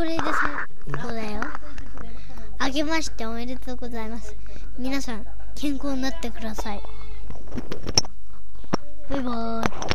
これですそうだよ。あけましておめでとうございます。皆さん健康になってください。バイバーイ。